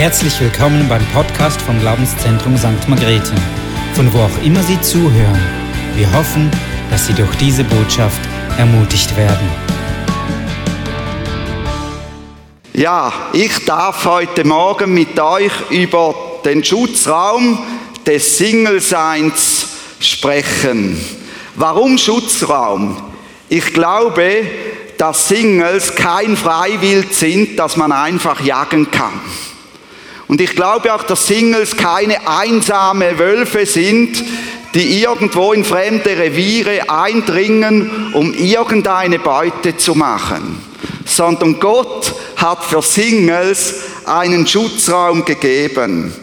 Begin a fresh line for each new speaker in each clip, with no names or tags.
Herzlich willkommen beim Podcast vom Glaubenszentrum St. Margrethe, von wo auch immer Sie zuhören. Wir hoffen, dass Sie durch diese Botschaft ermutigt werden.
Ja, ich darf heute Morgen mit euch über den Schutzraum des Single-Seins sprechen. Warum Schutzraum? Ich glaube, dass Singles kein Freiwild sind, das man einfach jagen kann. Und ich glaube auch, dass Singles keine einsame Wölfe sind, die irgendwo in fremde Reviere eindringen, um irgendeine Beute zu machen, sondern Gott hat für Singles einen Schutzraum gegeben.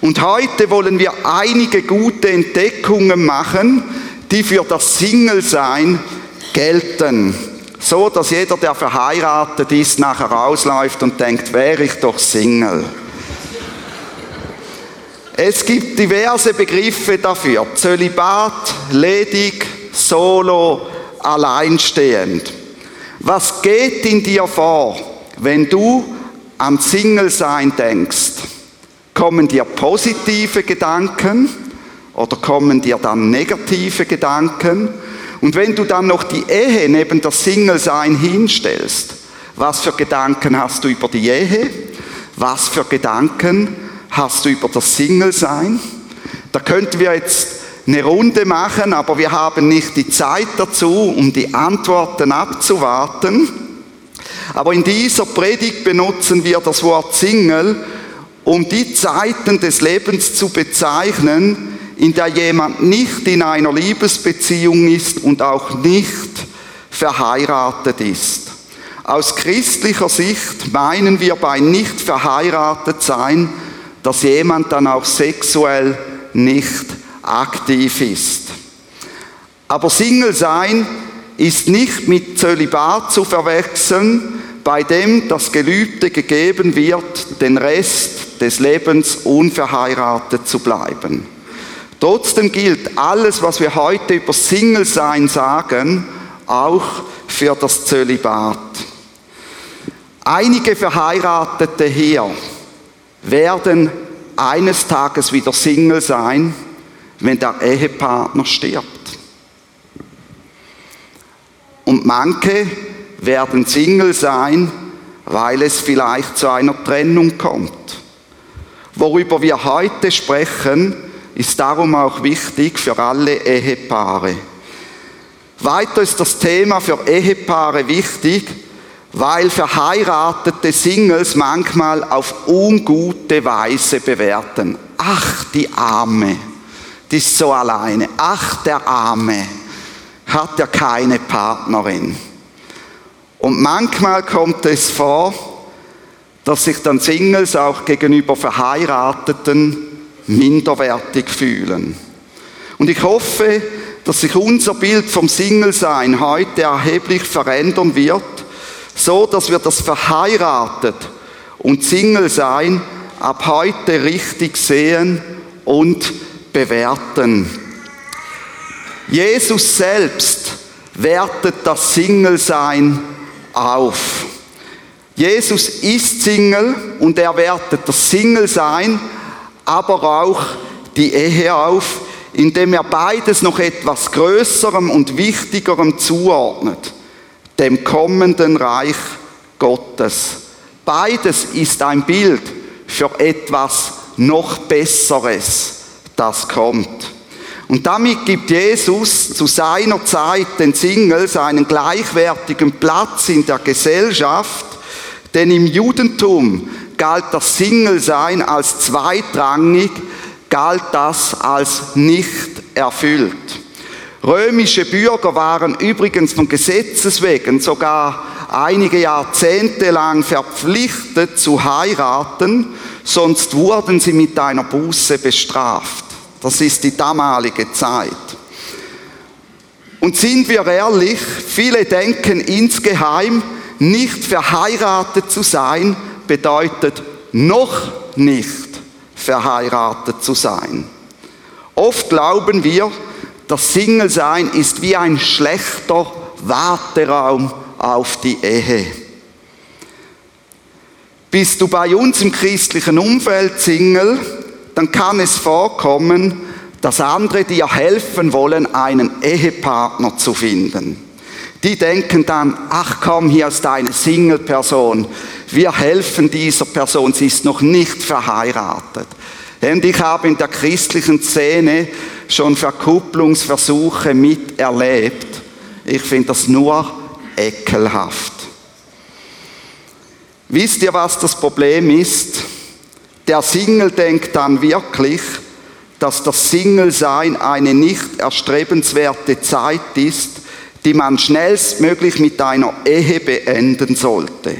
Und heute wollen wir einige gute Entdeckungen machen, die für das Single-Sein gelten. So, dass jeder, der verheiratet ist, nachher rausläuft und denkt, wäre ich doch Single. Es gibt diverse Begriffe dafür. Zölibat, ledig, solo, alleinstehend. Was geht in dir vor, wenn du an Single-Sein denkst? Kommen dir positive Gedanken oder kommen dir dann negative Gedanken? Und wenn du dann noch die Ehe neben das Single-Sein hinstellst, was für Gedanken hast du über die Ehe? Was für Gedanken hast du über das Single-Sein? Da könnten wir jetzt eine Runde machen, aber wir haben nicht die Zeit dazu, um die Antworten abzuwarten. Aber in dieser Predigt benutzen wir das Wort Single, um die Zeiten des Lebens zu bezeichnen, in der jemand nicht in einer Liebesbeziehung ist und auch nicht verheiratet ist. Aus christlicher Sicht meinen wir bei nicht verheiratet sein, dass jemand dann auch sexuell nicht aktiv ist. Aber Single sein ist nicht mit Zölibat zu verwechseln, bei dem das Gelübde gegeben wird, den Rest des Lebens unverheiratet zu bleiben. Trotzdem gilt alles, was wir heute über Single sein sagen, auch für das Zölibat. Einige Verheiratete hier werden eines Tages wieder Single sein, wenn der Ehepartner stirbt. Und manche werden Single sein, weil es vielleicht zu einer Trennung kommt. Worüber wir heute sprechen, ist darum auch wichtig für alle Ehepaare. Weiter ist das Thema für Ehepaare wichtig, weil verheiratete Singles manchmal auf ungute Weise bewerten. Ach, die Arme, die ist so alleine. Ach, der Arme, hat ja keine Partnerin. Und manchmal kommt es vor, dass sich dann Singles auch gegenüber Verheirateten minderwertig fühlen. Und ich hoffe, dass sich unser Bild vom Single-Sein heute erheblich verändern wird so dass wir das verheiratet und Single sein ab heute richtig sehen und bewerten. Jesus selbst wertet das Single-Sein auf. Jesus ist Single und er wertet das Single-Sein, aber auch die Ehe auf, indem er beides noch etwas Größerem und Wichtigerem zuordnet dem kommenden Reich Gottes. Beides ist ein Bild für etwas noch Besseres, das kommt. Und damit gibt Jesus zu seiner Zeit den Singles einen gleichwertigen Platz in der Gesellschaft, denn im Judentum galt das Single-Sein als zweitrangig, galt das als nicht erfüllt. Römische Bürger waren übrigens von Gesetzes wegen sogar einige Jahrzehnte lang verpflichtet zu heiraten, sonst wurden sie mit einer Buße bestraft. Das ist die damalige Zeit. Und sind wir ehrlich, viele denken insgeheim, nicht verheiratet zu sein bedeutet noch nicht verheiratet zu sein. Oft glauben wir, das Single-Sein ist wie ein schlechter Warteraum auf die Ehe. Bist du bei uns im christlichen Umfeld Single, dann kann es vorkommen, dass andere dir helfen wollen, einen Ehepartner zu finden. Die denken dann, ach komm, hier ist eine Single-Person. Wir helfen dieser Person, sie ist noch nicht verheiratet. Und ich habe in der christlichen Szene schon Verkupplungsversuche miterlebt. Ich finde das nur ekelhaft. Wisst ihr, was das Problem ist? Der Single denkt dann wirklich, dass das Single-Sein eine nicht erstrebenswerte Zeit ist, die man schnellstmöglich mit einer Ehe beenden sollte.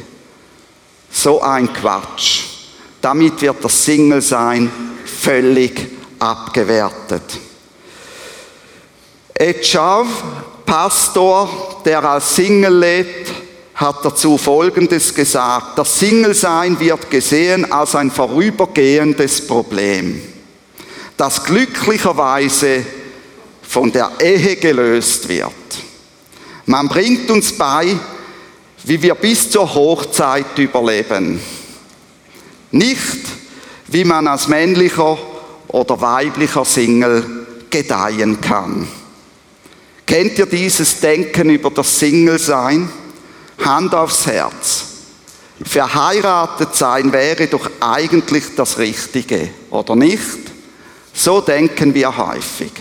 So ein Quatsch. Damit wird das Single-Sein völlig abgewertet. Ed Schav, Pastor, der als Single lebt, hat dazu Folgendes gesagt. Das Single-Sein wird gesehen als ein vorübergehendes Problem, das glücklicherweise von der Ehe gelöst wird. Man bringt uns bei, wie wir bis zur Hochzeit überleben. Nicht, wie man als männlicher oder weiblicher Single gedeihen kann. Kennt ihr dieses Denken über das Single-Sein? Hand aufs Herz. Verheiratet sein wäre doch eigentlich das Richtige, oder nicht? So denken wir häufig.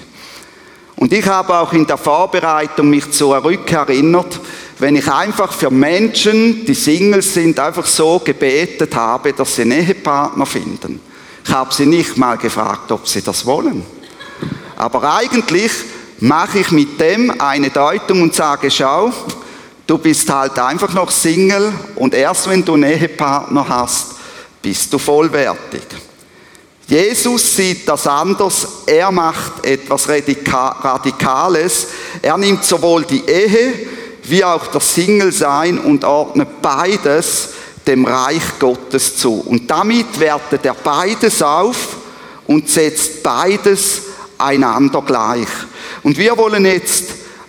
Und ich habe auch in der Vorbereitung mich zurückerinnert, wenn ich einfach für Menschen, die Singles sind, einfach so gebetet habe, dass sie einen Ehepartner finden. Ich habe sie nicht mal gefragt, ob sie das wollen. Aber eigentlich mache ich mit dem eine Deutung und sage, schau, du bist halt einfach noch Single und erst wenn du einen Ehepartner hast, bist du vollwertig. Jesus sieht das anders. Er macht etwas Radikales. Er nimmt sowohl die Ehe wie auch das Single-Sein und ordnet beides dem Reich Gottes zu. Und damit wertet er beides auf und setzt beides einander gleich. Und wir wollen jetzt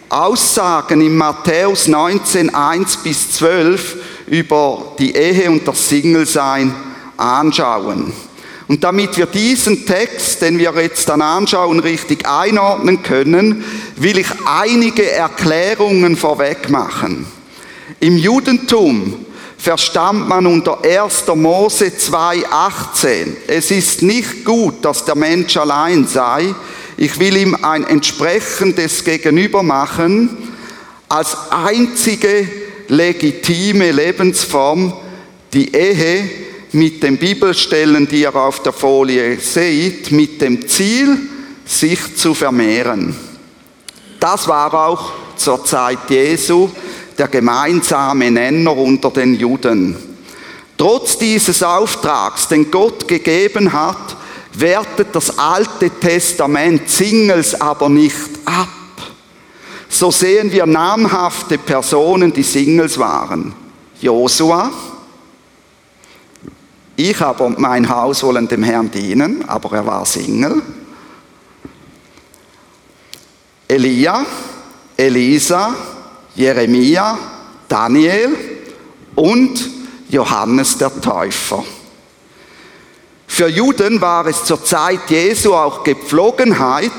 Aussagen in Matthäus 19, 1 bis 12 über die Ehe und das Single-Sein anschauen. Und damit wir diesen Text, den wir jetzt dann anschauen, richtig einordnen können, will ich einige Erklärungen vorweg machen. Im Judentum verstand man unter 1. Mose 2.18, es ist nicht gut, dass der Mensch allein sei, ich will ihm ein entsprechendes Gegenüber machen, als einzige legitime Lebensform die Ehe mit den Bibelstellen, die ihr auf der Folie seht, mit dem Ziel, sich zu vermehren. Das war auch zur Zeit Jesu der gemeinsame Nenner unter den Juden. Trotz dieses Auftrags, den Gott gegeben hat, wertet das Alte Testament Singles aber nicht ab. So sehen wir namhafte Personen, die Singles waren. Josua, ich aber mein Haus wollen dem Herrn dienen, aber er war Single. Elia, Elisa, Jeremia, Daniel und Johannes der Täufer. Für Juden war es zur Zeit Jesu auch Gepflogenheit,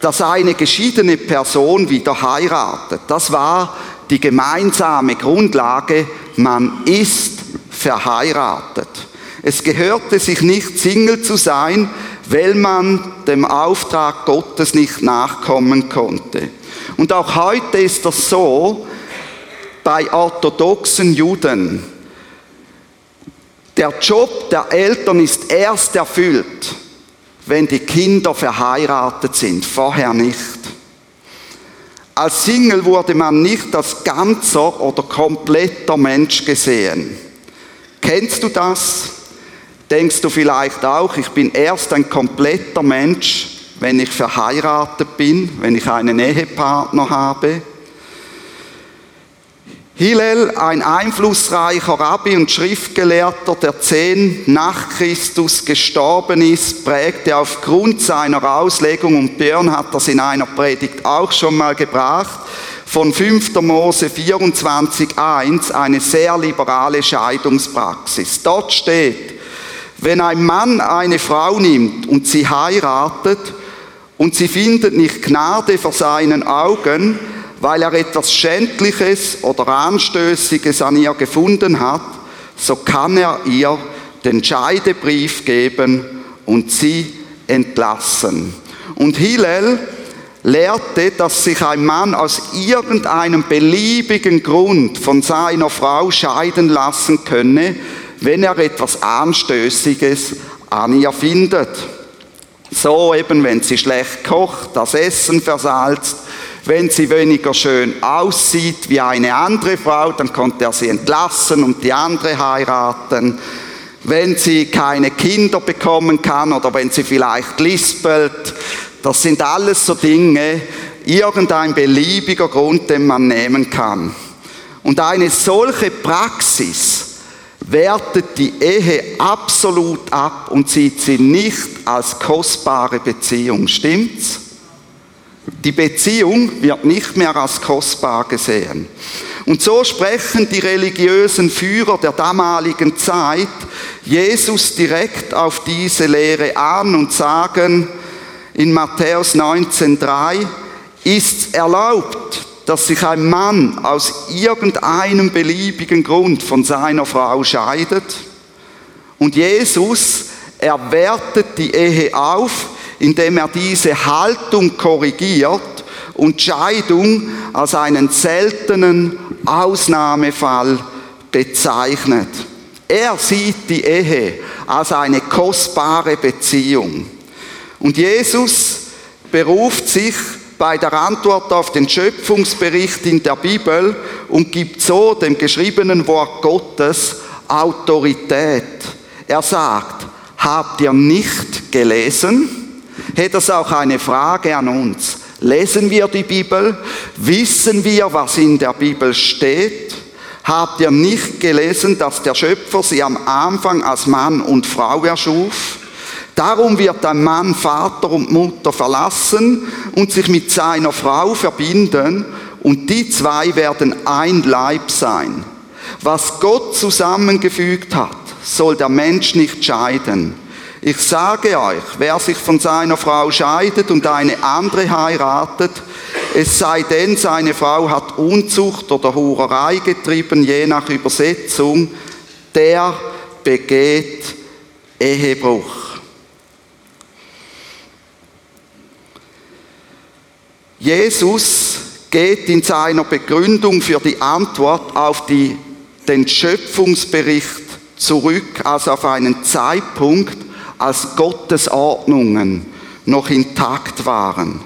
dass eine geschiedene Person wieder heiratet. Das war die gemeinsame Grundlage, man ist verheiratet. Es gehörte sich nicht, Single zu sein, weil man dem Auftrag Gottes nicht nachkommen konnte. Und auch heute ist das so bei orthodoxen Juden. Der Job der Eltern ist erst erfüllt, wenn die Kinder verheiratet sind, vorher nicht. Als Single wurde man nicht als ganzer oder kompletter Mensch gesehen. Kennst du das? Denkst du vielleicht auch, ich bin erst ein kompletter Mensch, wenn ich verheiratet bin, wenn ich einen Ehepartner habe? Hillel, ein einflussreicher Rabbi und Schriftgelehrter, der zehn nach Christus gestorben ist, prägte aufgrund seiner Auslegung, und Björn hat das in einer Predigt auch schon mal gebracht, von 5. Mose 24.1 eine sehr liberale Scheidungspraxis. Dort steht, wenn ein Mann eine Frau nimmt und sie heiratet und sie findet nicht Gnade vor seinen Augen, weil er etwas Schändliches oder Anstößiges an ihr gefunden hat, so kann er ihr den Scheidebrief geben und sie entlassen. Und Hillel lehrte, dass sich ein Mann aus irgendeinem beliebigen Grund von seiner Frau scheiden lassen könne, wenn er etwas Anstößiges an ihr findet. So eben, wenn sie schlecht kocht, das Essen versalzt, wenn sie weniger schön aussieht wie eine andere Frau, dann konnte er sie entlassen und die andere heiraten. Wenn sie keine Kinder bekommen kann oder wenn sie vielleicht lispelt, das sind alles so Dinge, irgendein beliebiger Grund, den man nehmen kann. Und eine solche Praxis wertet die Ehe absolut ab und sieht sie nicht als kostbare Beziehung. Stimmt's? Die Beziehung wird nicht mehr als kostbar gesehen. Und so sprechen die religiösen Führer der damaligen Zeit Jesus direkt auf diese Lehre an und sagen in Matthäus 19.3, ist erlaubt, dass sich ein Mann aus irgendeinem beliebigen Grund von seiner Frau scheidet? Und Jesus erwertet die Ehe auf, indem er diese Haltung korrigiert und Scheidung als einen seltenen Ausnahmefall bezeichnet. Er sieht die Ehe als eine kostbare Beziehung. Und Jesus beruft sich bei der Antwort auf den Schöpfungsbericht in der Bibel und gibt so dem geschriebenen Wort Gottes Autorität. Er sagt, habt ihr nicht gelesen? hätte es auch eine Frage an uns. Lesen wir die Bibel? Wissen wir, was in der Bibel steht? Habt ihr nicht gelesen, dass der Schöpfer sie am Anfang als Mann und Frau erschuf? Darum wird ein Mann Vater und Mutter verlassen und sich mit seiner Frau verbinden und die zwei werden ein Leib sein. Was Gott zusammengefügt hat, soll der Mensch nicht scheiden. Ich sage euch, wer sich von seiner Frau scheidet und eine andere heiratet, es sei denn, seine Frau hat Unzucht oder Hurerei getrieben, je nach Übersetzung, der begeht Ehebruch. Jesus geht in seiner Begründung für die Antwort auf die, den Schöpfungsbericht zurück, also auf einen Zeitpunkt, als Gottes Ordnungen noch intakt waren.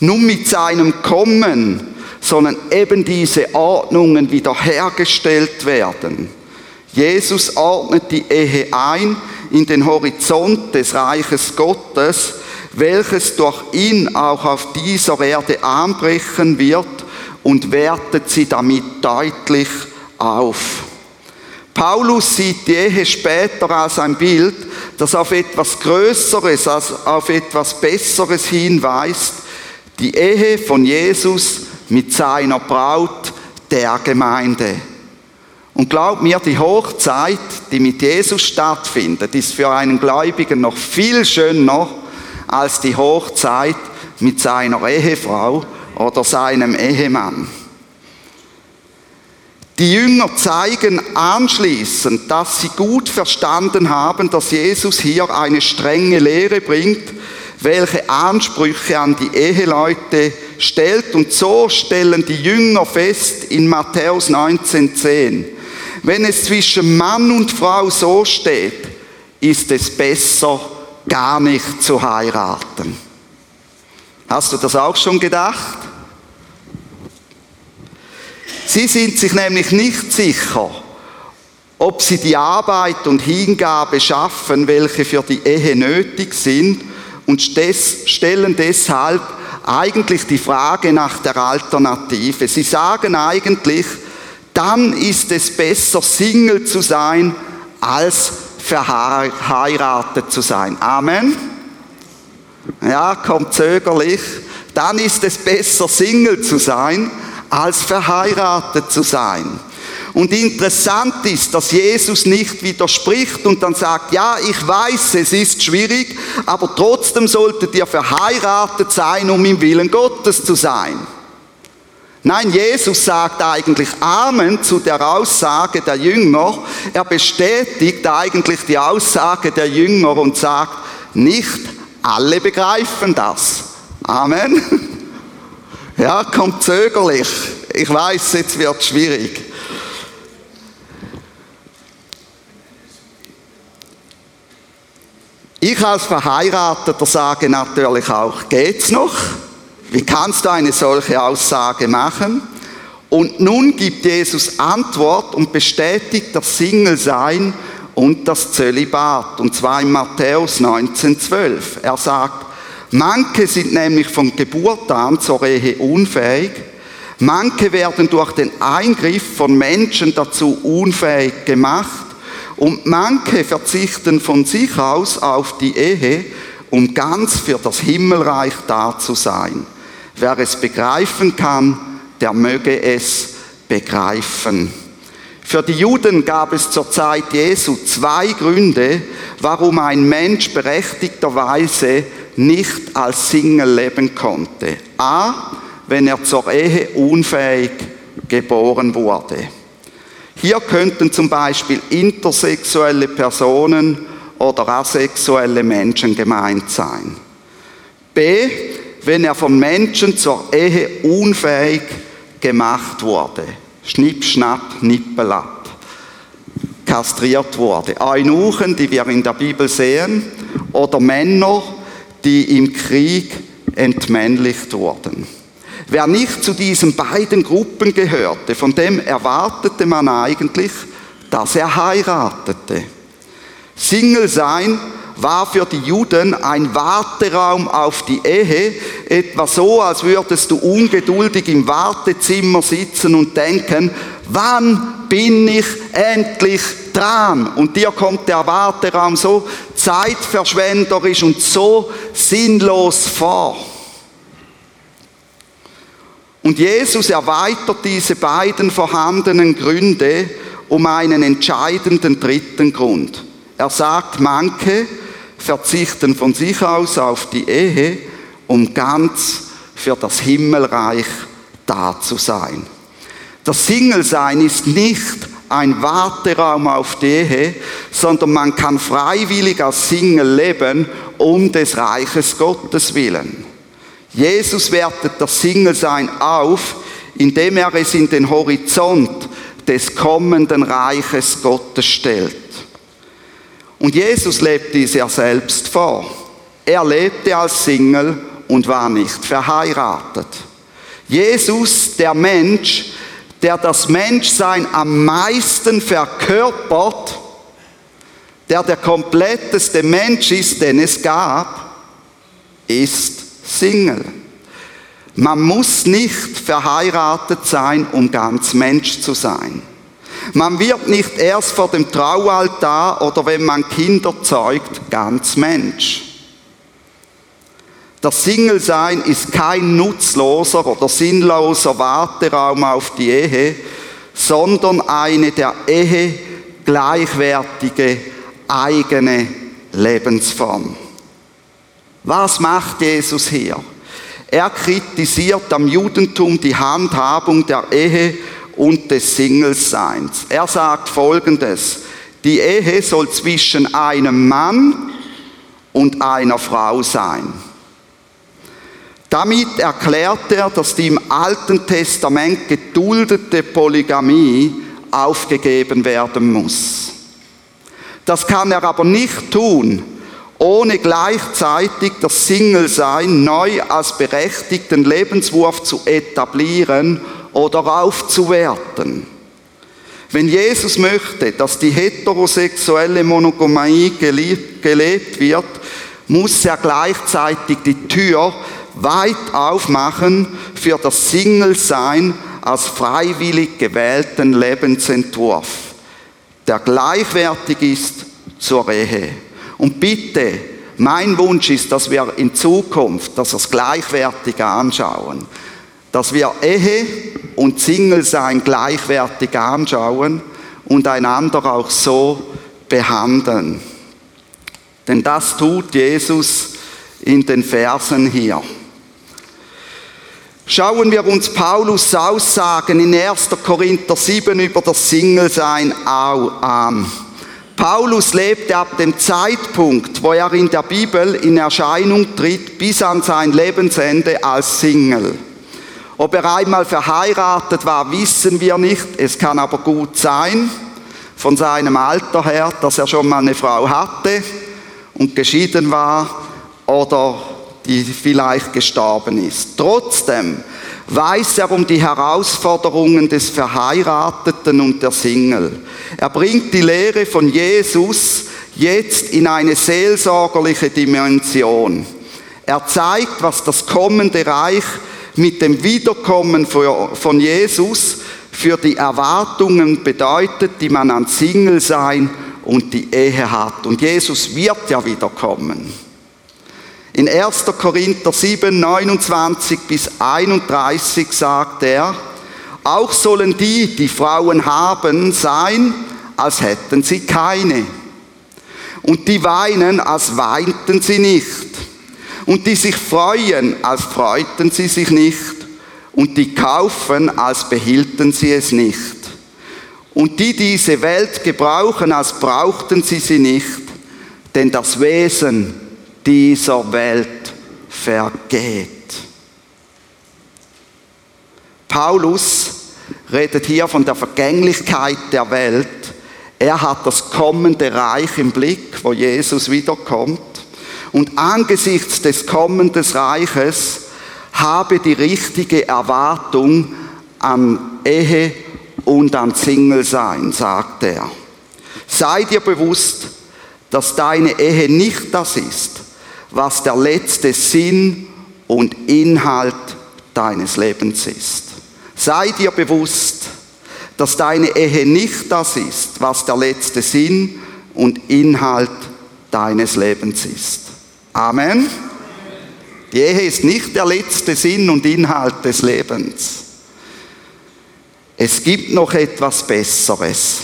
Nun mit seinem Kommen sollen eben diese Ordnungen wiederhergestellt werden. Jesus ordnet die Ehe ein in den Horizont des Reiches Gottes, welches durch ihn auch auf dieser Erde anbrechen wird und wertet sie damit deutlich auf. Paulus sieht die Ehe später als ein Bild, das auf etwas Größeres, als auf etwas Besseres hinweist. Die Ehe von Jesus mit seiner Braut, der Gemeinde. Und glaub mir, die Hochzeit, die mit Jesus stattfindet, ist für einen Gläubigen noch viel schöner als die Hochzeit mit seiner Ehefrau oder seinem Ehemann. Die Jünger zeigen anschließend, dass sie gut verstanden haben, dass Jesus hier eine strenge Lehre bringt, welche Ansprüche an die Eheleute stellt. Und so stellen die Jünger fest in Matthäus 19,10. Wenn es zwischen Mann und Frau so steht, ist es besser, gar nicht zu heiraten. Hast du das auch schon gedacht? Sie sind sich nämlich nicht sicher, ob sie die Arbeit und Hingabe schaffen, welche für die Ehe nötig sind und stellen deshalb eigentlich die Frage nach der Alternative. Sie sagen eigentlich, dann ist es besser, Single zu sein, als verheiratet zu sein. Amen. Ja, kommt zögerlich. Dann ist es besser, Single zu sein, als verheiratet zu sein. Und interessant ist, dass Jesus nicht widerspricht und dann sagt, ja, ich weiß, es ist schwierig, aber trotzdem solltet ihr verheiratet sein, um im Willen Gottes zu sein. Nein, Jesus sagt eigentlich Amen zu der Aussage der Jünger. Er bestätigt eigentlich die Aussage der Jünger und sagt, nicht alle begreifen das. Amen. Ja, kommt zögerlich. Ich weiß, jetzt wird schwierig. Ich als Verheirateter sage natürlich auch, geht's noch? Wie kannst du eine solche Aussage machen? Und nun gibt Jesus Antwort und bestätigt das Single-Sein und das Zölibat. Und zwar in Matthäus 19,12. Er sagt, manche sind nämlich von Geburt an zur Ehe unfähig. Manche werden durch den Eingriff von Menschen dazu unfähig gemacht. Und manche verzichten von sich aus auf die Ehe, um ganz für das Himmelreich da zu sein. Wer es begreifen kann, der möge es begreifen. Für die Juden gab es zur Zeit Jesu zwei Gründe, warum ein Mensch berechtigterweise nicht als Single leben konnte. A, wenn er zur Ehe unfähig geboren wurde. Hier könnten zum Beispiel intersexuelle Personen oder asexuelle Menschen gemeint sein. B, wenn er von Menschen zur Ehe unfähig gemacht wurde. Schnipp, schnapp, nippel ab. Kastriert wurde. Eunuchen, die wir in der Bibel sehen, oder Männer, die im Krieg entmännlicht wurden. Wer nicht zu diesen beiden Gruppen gehörte, von dem erwartete man eigentlich, dass er heiratete. Single sein war für die Juden ein Warteraum auf die Ehe, etwa so, als würdest du ungeduldig im Wartezimmer sitzen und denken, wann bin ich endlich dran? Und dir kommt der Warteraum so zeitverschwenderisch und so sinnlos vor. Und Jesus erweitert diese beiden vorhandenen Gründe um einen entscheidenden dritten Grund. Er sagt, manche verzichten von sich aus auf die Ehe, um ganz für das Himmelreich da zu sein. Das Single-Sein ist nicht ein Warteraum auf die Ehe, sondern man kann freiwillig als Single leben, um des Reiches Gottes willen. Jesus wertet das Single-Sein auf, indem er es in den Horizont des kommenden Reiches Gottes stellt. Und Jesus lebt dies ja selbst vor. Er lebte als Single und war nicht verheiratet. Jesus, der Mensch, der das Menschsein am meisten verkörpert, der der kompletteste Mensch ist, den es gab, ist Single. Man muss nicht verheiratet sein, um ganz Mensch zu sein. Man wird nicht erst vor dem Traualtar oder wenn man Kinder zeugt, ganz Mensch. Das Single-Sein ist kein nutzloser oder sinnloser Warteraum auf die Ehe, sondern eine der Ehe gleichwertige eigene Lebensform. Was macht Jesus hier? Er kritisiert am Judentum die Handhabung der Ehe und des Singleseins. Er sagt Folgendes, die Ehe soll zwischen einem Mann und einer Frau sein. Damit erklärt er, dass die im Alten Testament geduldete Polygamie aufgegeben werden muss. Das kann er aber nicht tun, ohne gleichzeitig das Single-Sein neu als berechtigten Lebenswurf zu etablieren oder aufzuwerten. Wenn Jesus möchte, dass die heterosexuelle Monogamie gelebt wird, muss er gleichzeitig die Tür weit aufmachen für das Single-Sein als freiwillig gewählten Lebensentwurf, der gleichwertig ist zur Ehe. Und bitte, mein Wunsch ist, dass wir in Zukunft das als gleichwertig anschauen. Dass wir Ehe und Single-Sein gleichwertig anschauen und einander auch so behandeln. Denn das tut Jesus in den Versen hier. Schauen wir uns Paulus Aussagen in 1. Korinther 7 über das Single-Sein an. Paulus lebte ab dem Zeitpunkt, wo er in der Bibel in Erscheinung tritt, bis an sein Lebensende als Single. Ob er einmal verheiratet war, wissen wir nicht. Es kann aber gut sein, von seinem Alter her, dass er schon mal eine Frau hatte und geschieden war oder die vielleicht gestorben ist. Trotzdem weiß er um die Herausforderungen des Verheirateten und der Single. Er bringt die Lehre von Jesus jetzt in eine seelsorgerliche Dimension. Er zeigt, was das kommende Reich mit dem Wiederkommen von Jesus für die Erwartungen bedeutet, die man an Single sein und die Ehe hat. Und Jesus wird ja wiederkommen. In 1. Korinther 7, 29 bis 31 sagt er, auch sollen die, die Frauen haben, sein, als hätten sie keine. Und die weinen, als weinten sie nicht. Und die sich freuen, als freuten sie sich nicht. Und die kaufen, als behielten sie es nicht. Und die diese Welt gebrauchen, als brauchten sie sie nicht. Denn das Wesen dieser Welt vergeht. Paulus redet hier von der Vergänglichkeit der Welt. Er hat das kommende Reich im Blick, wo Jesus wiederkommt. Und angesichts des kommenden Reiches habe die richtige Erwartung an Ehe und an Single-Sein, sagt er. Sei dir bewusst, dass deine Ehe nicht das ist, was der letzte Sinn und Inhalt deines Lebens ist. Sei dir bewusst, dass deine Ehe nicht das ist, was der letzte Sinn und Inhalt deines Lebens ist. Amen. Die Ehe ist nicht der letzte Sinn und Inhalt des Lebens. Es gibt noch etwas Besseres.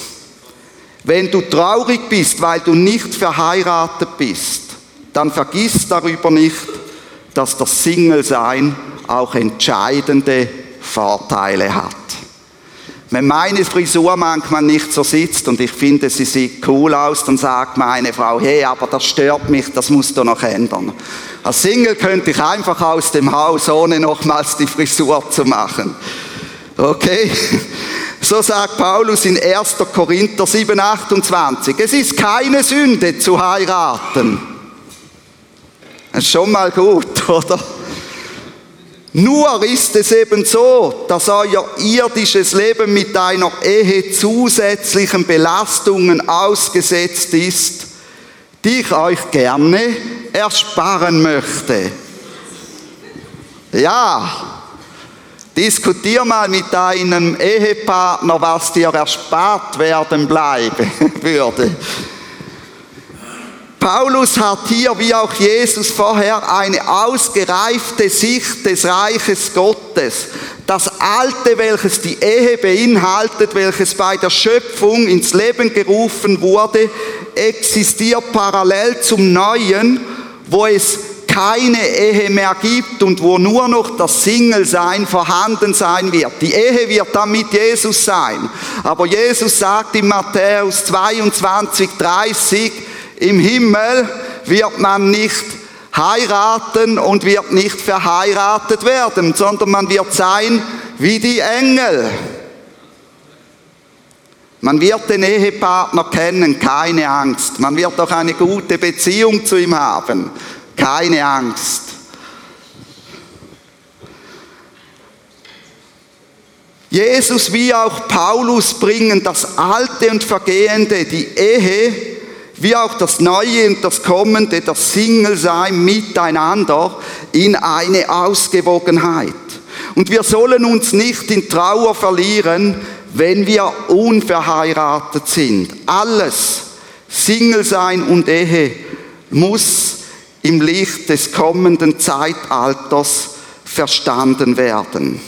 Wenn du traurig bist, weil du nicht verheiratet bist, dann vergiss darüber nicht, dass das Single-Sein auch entscheidende Vorteile hat. Wenn meine Frisur manchmal nicht so sitzt und ich finde, sie sieht cool aus, dann sagt meine Frau, hey, aber das stört mich, das musst du noch ändern. Als Single könnte ich einfach aus dem Haus, ohne nochmals die Frisur zu machen. Okay? So sagt Paulus in 1. Korinther 7, 28. Es ist keine Sünde zu heiraten. Das ist schon mal gut, oder? Nur ist es eben so, dass euer irdisches Leben mit einer Ehe zusätzlichen Belastungen ausgesetzt ist, die ich euch gerne ersparen möchte. Ja, diskutier mal mit deinem Ehepartner, was dir erspart werden bleiben würde. Paulus hat hier, wie auch Jesus vorher, eine ausgereifte Sicht des Reiches Gottes. Das Alte, welches die Ehe beinhaltet, welches bei der Schöpfung ins Leben gerufen wurde, existiert parallel zum Neuen, wo es keine Ehe mehr gibt und wo nur noch das Single-Sein vorhanden sein wird. Die Ehe wird dann mit Jesus sein. Aber Jesus sagt in Matthäus 22, 30, im Himmel wird man nicht heiraten und wird nicht verheiratet werden, sondern man wird sein wie die Engel. Man wird den Ehepartner kennen, keine Angst. Man wird auch eine gute Beziehung zu ihm haben, keine Angst. Jesus wie auch Paulus bringen das Alte und Vergehende, die Ehe, wie auch das Neue und das Kommende, das Single-Sein miteinander in eine Ausgewogenheit. Und wir sollen uns nicht in Trauer verlieren, wenn wir unverheiratet sind. Alles, Single sein und Ehe, muss im Licht des kommenden Zeitalters verstanden werden.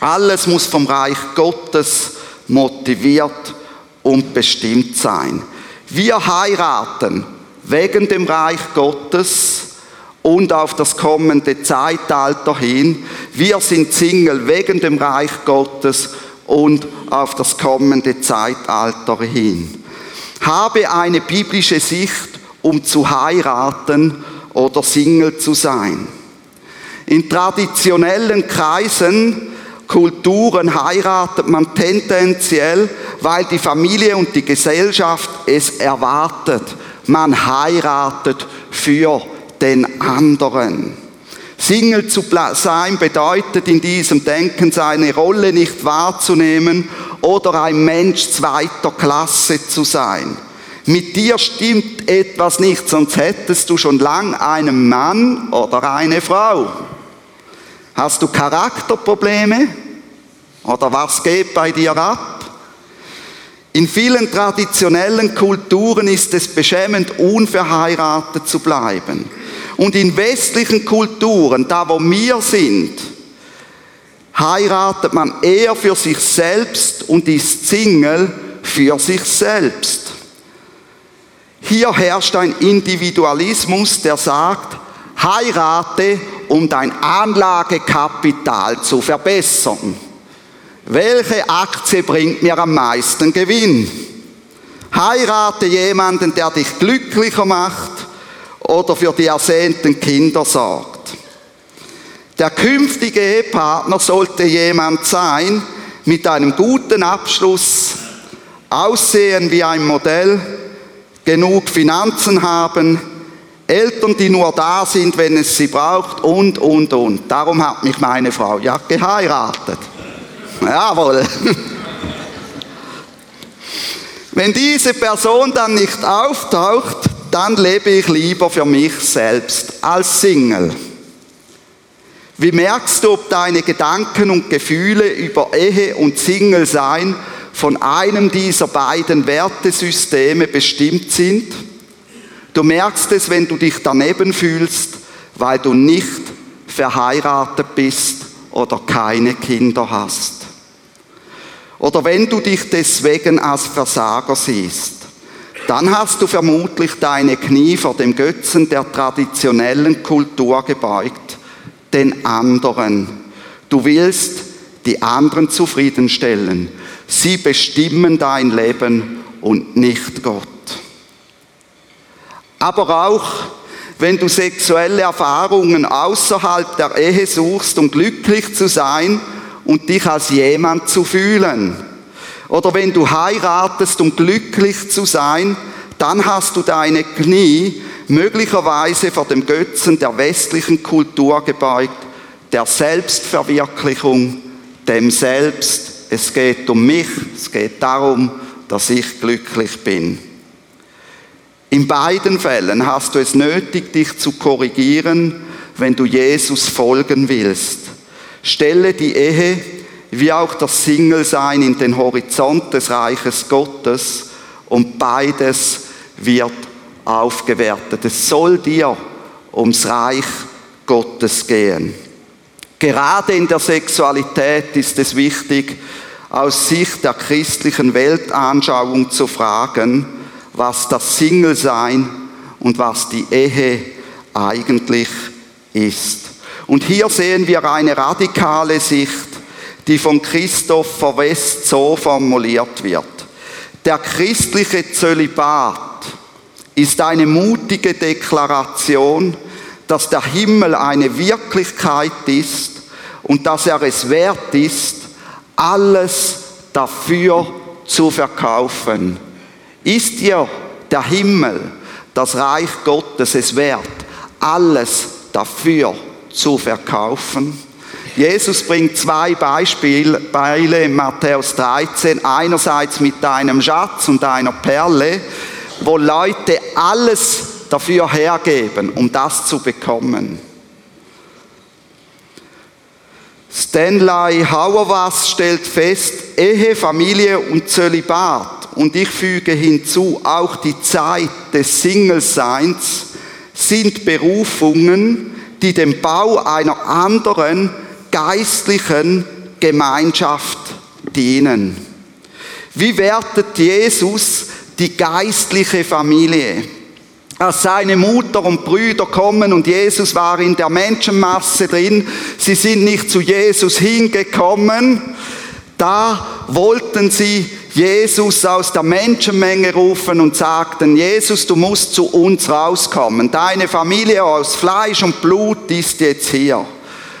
Alles muss vom Reich Gottes motiviert und bestimmt sein. Wir heiraten wegen dem Reich Gottes und auf das kommende Zeitalter hin. Wir sind Single wegen dem Reich Gottes und auf das kommende Zeitalter hin. Habe eine biblische Sicht, um zu heiraten oder Single zu sein. In traditionellen Kreisen, Kulturen heiratet man tendenziell, weil die Familie und die Gesellschaft es erwartet. Man heiratet für den anderen. Single zu sein bedeutet in diesem Denken seine Rolle nicht wahrzunehmen oder ein Mensch zweiter Klasse zu sein. Mit dir stimmt etwas nicht, sonst hättest du schon lang einen Mann oder eine Frau. Hast du Charakterprobleme? Oder was geht bei dir ab? In vielen traditionellen Kulturen ist es beschämend, unverheiratet zu bleiben. Und in westlichen Kulturen, da wo wir sind, heiratet man eher für sich selbst und ist Single für sich selbst. Hier herrscht ein Individualismus, der sagt, heirate, um dein Anlagekapital zu verbessern. Welche Aktie bringt mir am meisten Gewinn? Heirate jemanden, der dich glücklicher macht oder für die ersehnten Kinder sorgt. Der künftige Ehepartner sollte jemand sein mit einem guten Abschluss, aussehen wie ein Modell, genug Finanzen haben, Eltern, die nur da sind, wenn es sie braucht und, und, und. Darum hat mich meine Frau ja geheiratet. Jawohl. Wenn diese Person dann nicht auftaucht, dann lebe ich lieber für mich selbst als Single. Wie merkst du, ob deine Gedanken und Gefühle über Ehe und Single sein von einem dieser beiden Wertesysteme bestimmt sind. Du merkst es, wenn du dich daneben fühlst, weil du nicht verheiratet bist oder keine Kinder hast. Oder wenn du dich deswegen als Versager siehst, dann hast du vermutlich deine Knie vor dem Götzen der traditionellen Kultur gebeugt, den anderen. Du willst die anderen zufriedenstellen. Sie bestimmen dein Leben und nicht Gott. Aber auch wenn du sexuelle Erfahrungen außerhalb der Ehe suchst, um glücklich zu sein und dich als jemand zu fühlen. Oder wenn du heiratest, um glücklich zu sein, dann hast du deine Knie möglicherweise vor dem Götzen der westlichen Kultur gebeugt, der Selbstverwirklichung, dem Selbst, es geht um mich, es geht darum, dass ich glücklich bin. In beiden Fällen hast du es nötig, dich zu korrigieren, wenn du Jesus folgen willst. Stelle die Ehe wie auch das Single-Sein in den Horizont des Reiches Gottes und beides wird aufgewertet. Es soll dir ums Reich Gottes gehen. Gerade in der Sexualität ist es wichtig, aus Sicht der christlichen Weltanschauung zu fragen, was das Single-Sein und was die Ehe eigentlich ist. Und hier sehen wir eine radikale Sicht, die von Christopher West so formuliert wird. Der christliche Zölibat ist eine mutige Deklaration, dass der Himmel eine Wirklichkeit ist und dass er es wert ist, alles dafür zu verkaufen. Ist dir der Himmel, das Reich Gottes es wert, alles dafür zu verkaufen? Jesus bringt zwei Beispiele in Matthäus 13. Einerseits mit einem Schatz und einer Perle, wo Leute alles dafür hergeben, um das zu bekommen. Stanley Hauerwas stellt fest, Ehe, Familie und Zölibat und ich füge hinzu auch die Zeit des Singleseins sind Berufungen, die dem Bau einer anderen geistlichen Gemeinschaft dienen. Wie wertet Jesus die geistliche Familie? Als seine Mutter und Brüder kommen und Jesus war in der Menschenmasse drin, sie sind nicht zu Jesus hingekommen, da wollten sie Jesus aus der Menschenmenge rufen und sagten, Jesus, du musst zu uns rauskommen. Deine Familie aus Fleisch und Blut ist jetzt hier.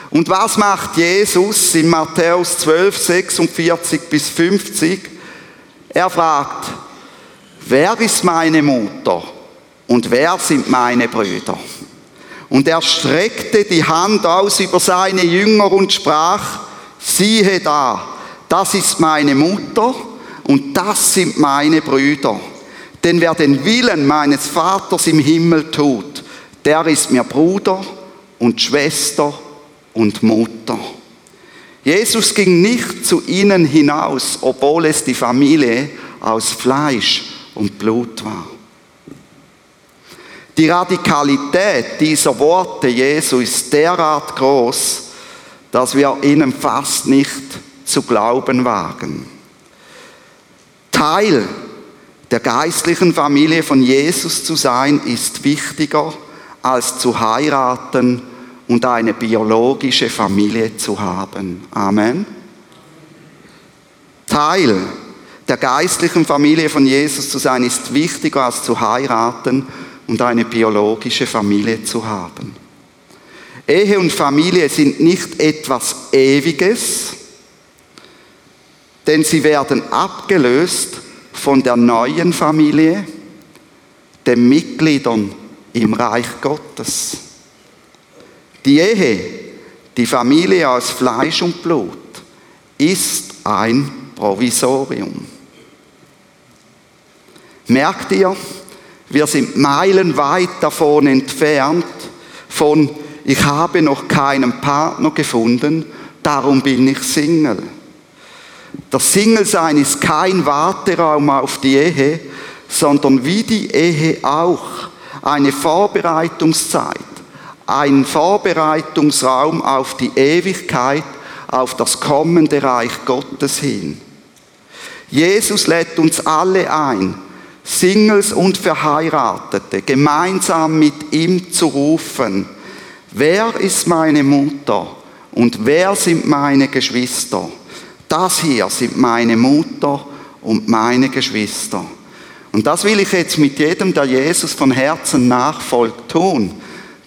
Und was macht Jesus in Matthäus 12, 46 bis 50? Er fragt, wer ist meine Mutter und wer sind meine Brüder? Und er streckte die Hand aus über seine Jünger und sprach, siehe da, das ist meine Mutter und das sind meine Brüder. Denn wer den Willen meines Vaters im Himmel tut, der ist mir Bruder und Schwester und Mutter. Jesus ging nicht zu ihnen hinaus, obwohl es die Familie aus Fleisch und Blut war. Die Radikalität dieser Worte Jesu ist derart groß, dass wir ihnen fast nicht zu glauben wagen. Teil der geistlichen Familie von Jesus zu sein, ist wichtiger als zu heiraten und eine biologische Familie zu haben. Amen. Teil der geistlichen Familie von Jesus zu sein, ist wichtiger als zu heiraten und eine biologische Familie zu haben. Ehe und Familie sind nicht etwas Ewiges, denn sie werden abgelöst von der neuen Familie, den Mitgliedern im Reich Gottes. Die Ehe, die Familie aus Fleisch und Blut, ist ein Provisorium. Merkt ihr, wir sind meilenweit davon entfernt, von ich habe noch keinen Partner gefunden, darum bin ich Single. Das Single-Sein ist kein Warteraum auf die Ehe, sondern wie die Ehe auch eine Vorbereitungszeit, ein Vorbereitungsraum auf die Ewigkeit, auf das kommende Reich Gottes hin. Jesus lädt uns alle ein, Singles und Verheiratete gemeinsam mit ihm zu rufen, wer ist meine Mutter und wer sind meine Geschwister? Das hier sind meine Mutter und meine Geschwister. Und das will ich jetzt mit jedem, der Jesus von Herzen nachfolgt, tun,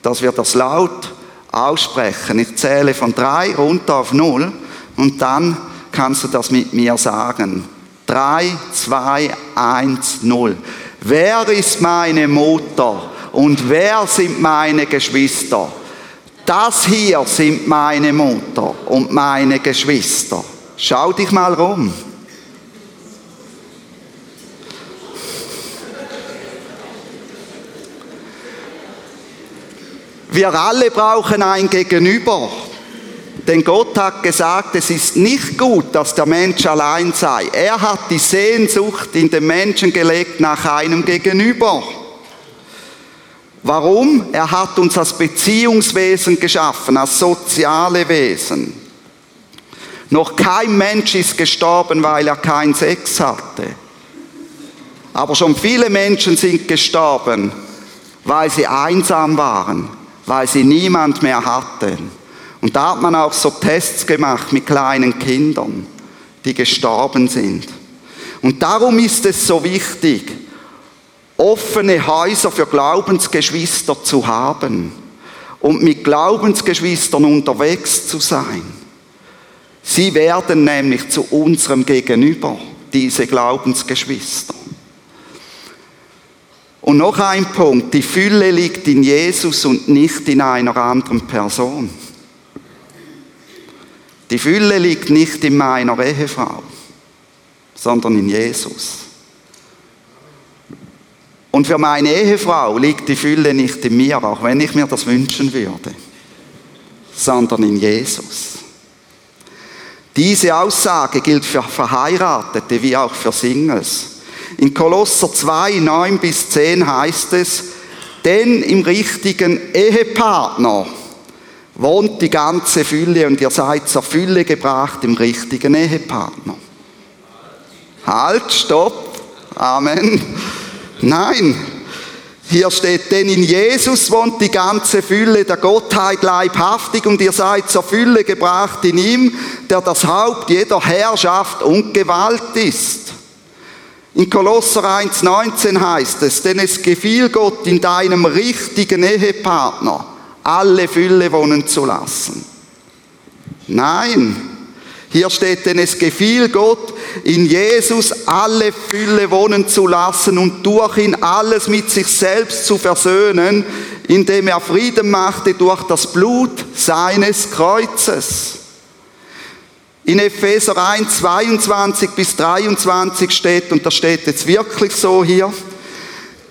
dass wir das laut aussprechen. Ich zähle von drei runter auf null und dann kannst du das mit mir sagen. 3, 2, 1, 0. Wer ist meine Mutter und wer sind meine Geschwister? Das hier sind meine Mutter und meine Geschwister. Schau dich mal rum. Wir alle brauchen ein Gegenüber. Denn Gott hat gesagt, es ist nicht gut, dass der Mensch allein sei. Er hat die Sehnsucht in den Menschen gelegt nach einem Gegenüber. Warum? Er hat uns als Beziehungswesen geschaffen, als soziale Wesen. Noch kein Mensch ist gestorben, weil er keinen Sex hatte. Aber schon viele Menschen sind gestorben, weil sie einsam waren, weil sie niemand mehr hatten. Und da hat man auch so Tests gemacht mit kleinen Kindern, die gestorben sind. Und darum ist es so wichtig, offene Häuser für Glaubensgeschwister zu haben und mit Glaubensgeschwistern unterwegs zu sein. Sie werden nämlich zu unserem Gegenüber, diese Glaubensgeschwister. Und noch ein Punkt, die Fülle liegt in Jesus und nicht in einer anderen Person. Die Fülle liegt nicht in meiner Ehefrau, sondern in Jesus. Und für meine Ehefrau liegt die Fülle nicht in mir, auch wenn ich mir das wünschen würde, sondern in Jesus. Diese Aussage gilt für Verheiratete wie auch für Singles. In Kolosser 2, 9 bis 10 heißt es, denn im richtigen Ehepartner wohnt die ganze Fülle und ihr seid zur Fülle gebracht im richtigen Ehepartner. Halt, stopp, Amen. Nein, hier steht, denn in Jesus wohnt die ganze Fülle der Gottheit leibhaftig und ihr seid zur Fülle gebracht in ihm, der das Haupt jeder Herrschaft und Gewalt ist. In Kolosser 1,19 heißt es, denn es gefiel Gott in deinem richtigen Ehepartner, alle Fülle wohnen zu lassen. Nein, hier steht, denn es gefiel Gott, in Jesus alle Fülle wohnen zu lassen und durch ihn alles mit sich selbst zu versöhnen, indem er Frieden machte durch das Blut seines Kreuzes. In Epheser 1, 22 bis 23 steht, und das steht jetzt wirklich so hier,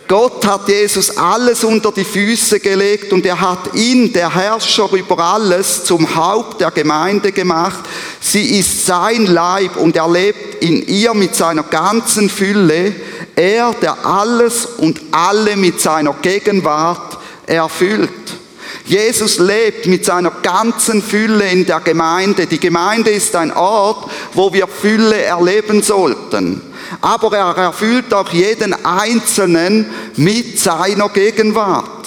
Gott hat Jesus alles unter die Füße gelegt und er hat ihn, der Herrscher über alles, zum Haupt der Gemeinde gemacht. Sie ist sein Leib und er lebt in ihr mit seiner ganzen Fülle. Er, der alles und alle mit seiner Gegenwart erfüllt. Jesus lebt mit seiner ganzen Fülle in der Gemeinde. Die Gemeinde ist ein Ort, wo wir Fülle erleben sollten aber er erfüllt auch jeden Einzelnen mit seiner Gegenwart.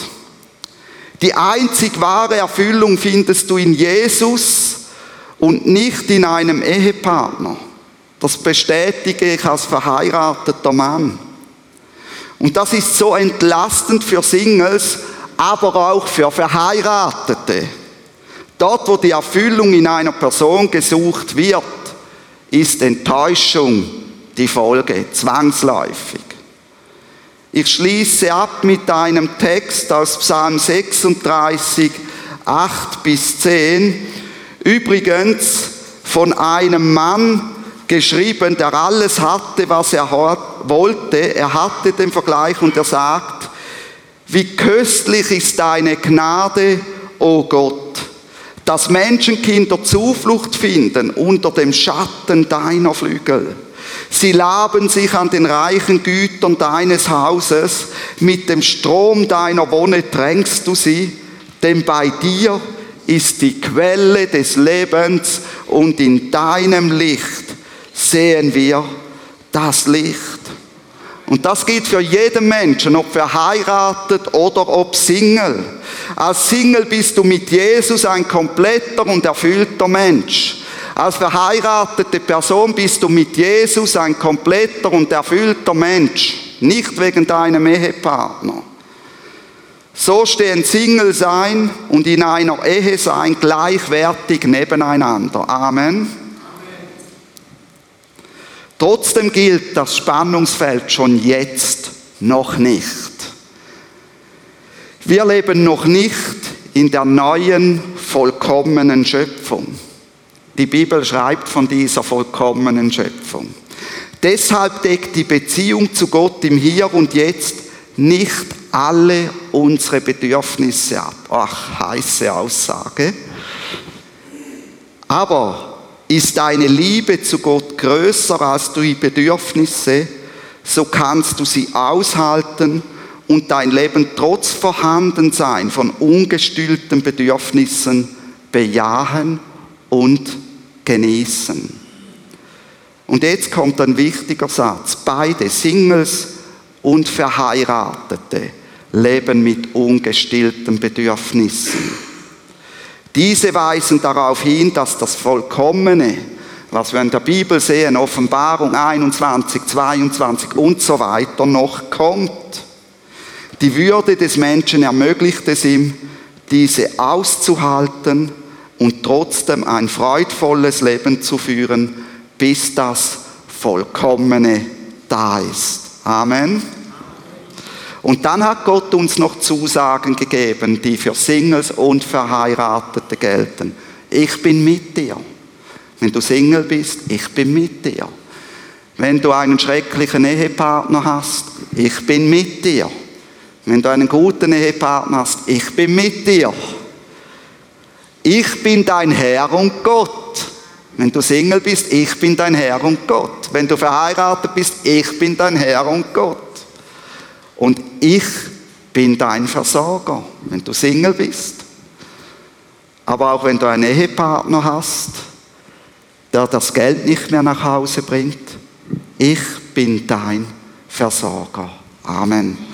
Die einzig wahre Erfüllung findest du in Jesus und nicht in einem Ehepartner. Das bestätige ich als verheirateter Mann. Und das ist so entlastend für Singles, aber auch für Verheiratete. Dort, wo die Erfüllung in einer Person gesucht wird, ist Enttäuschung die Folge, zwangsläufig. Ich schließe ab mit einem Text aus Psalm 36, 8 bis 10. Übrigens von einem Mann geschrieben, der alles hatte, was er wollte. Er hatte den Vergleich und er sagt, wie köstlich ist deine Gnade, o oh Gott, dass Menschenkinder Zuflucht finden unter dem Schatten deiner Flügel. Sie laben sich an den reichen Gütern deines Hauses, mit dem Strom deiner Wonne tränkst du sie, denn bei dir ist die Quelle des Lebens und in deinem Licht sehen wir das Licht. Und das gilt für jeden Menschen, ob verheiratet oder ob Single. Als Single bist du mit Jesus ein kompletter und erfüllter Mensch. Als verheiratete Person bist du mit Jesus ein kompletter und erfüllter Mensch, nicht wegen deinem Ehepartner. So stehen Single sein und in einer Ehe sein gleichwertig nebeneinander. Amen. Trotzdem gilt das Spannungsfeld schon jetzt noch nicht. Wir leben noch nicht in der neuen, vollkommenen Schöpfung. Die Bibel schreibt von dieser vollkommenen Schöpfung. Deshalb deckt die Beziehung zu Gott im Hier und Jetzt nicht alle unsere Bedürfnisse ab. Ach, heiße Aussage. Aber ist deine Liebe zu Gott größer als die Bedürfnisse, so kannst du sie aushalten und dein Leben trotz Vorhandensein von ungestillten Bedürfnissen bejahen und genießen. Und jetzt kommt ein wichtiger Satz. Beide Singles und Verheiratete leben mit ungestillten Bedürfnissen. Diese weisen darauf hin, dass das Vollkommene, was wir in der Bibel sehen, Offenbarung 21, 22 und so weiter, noch kommt. Die Würde des Menschen ermöglicht es ihm, diese auszuhalten und trotzdem ein freudvolles Leben zu führen, bis das Vollkommene da ist. Amen. Und dann hat Gott uns noch Zusagen gegeben, die für Singles und Verheiratete gelten. Ich bin mit dir. Wenn du Single bist, ich bin mit dir. Wenn du einen schrecklichen Ehepartner hast, ich bin mit dir. Wenn du einen guten Ehepartner hast, ich bin mit dir. Ich bin dein Herr und Gott. Wenn du Single bist, ich bin dein Herr und Gott. Wenn du verheiratet bist, ich bin dein Herr und Gott. Und ich bin dein Versorger, wenn du Single bist. Aber auch wenn du einen Ehepartner hast, der das Geld nicht mehr nach Hause bringt, ich bin dein Versorger. Amen.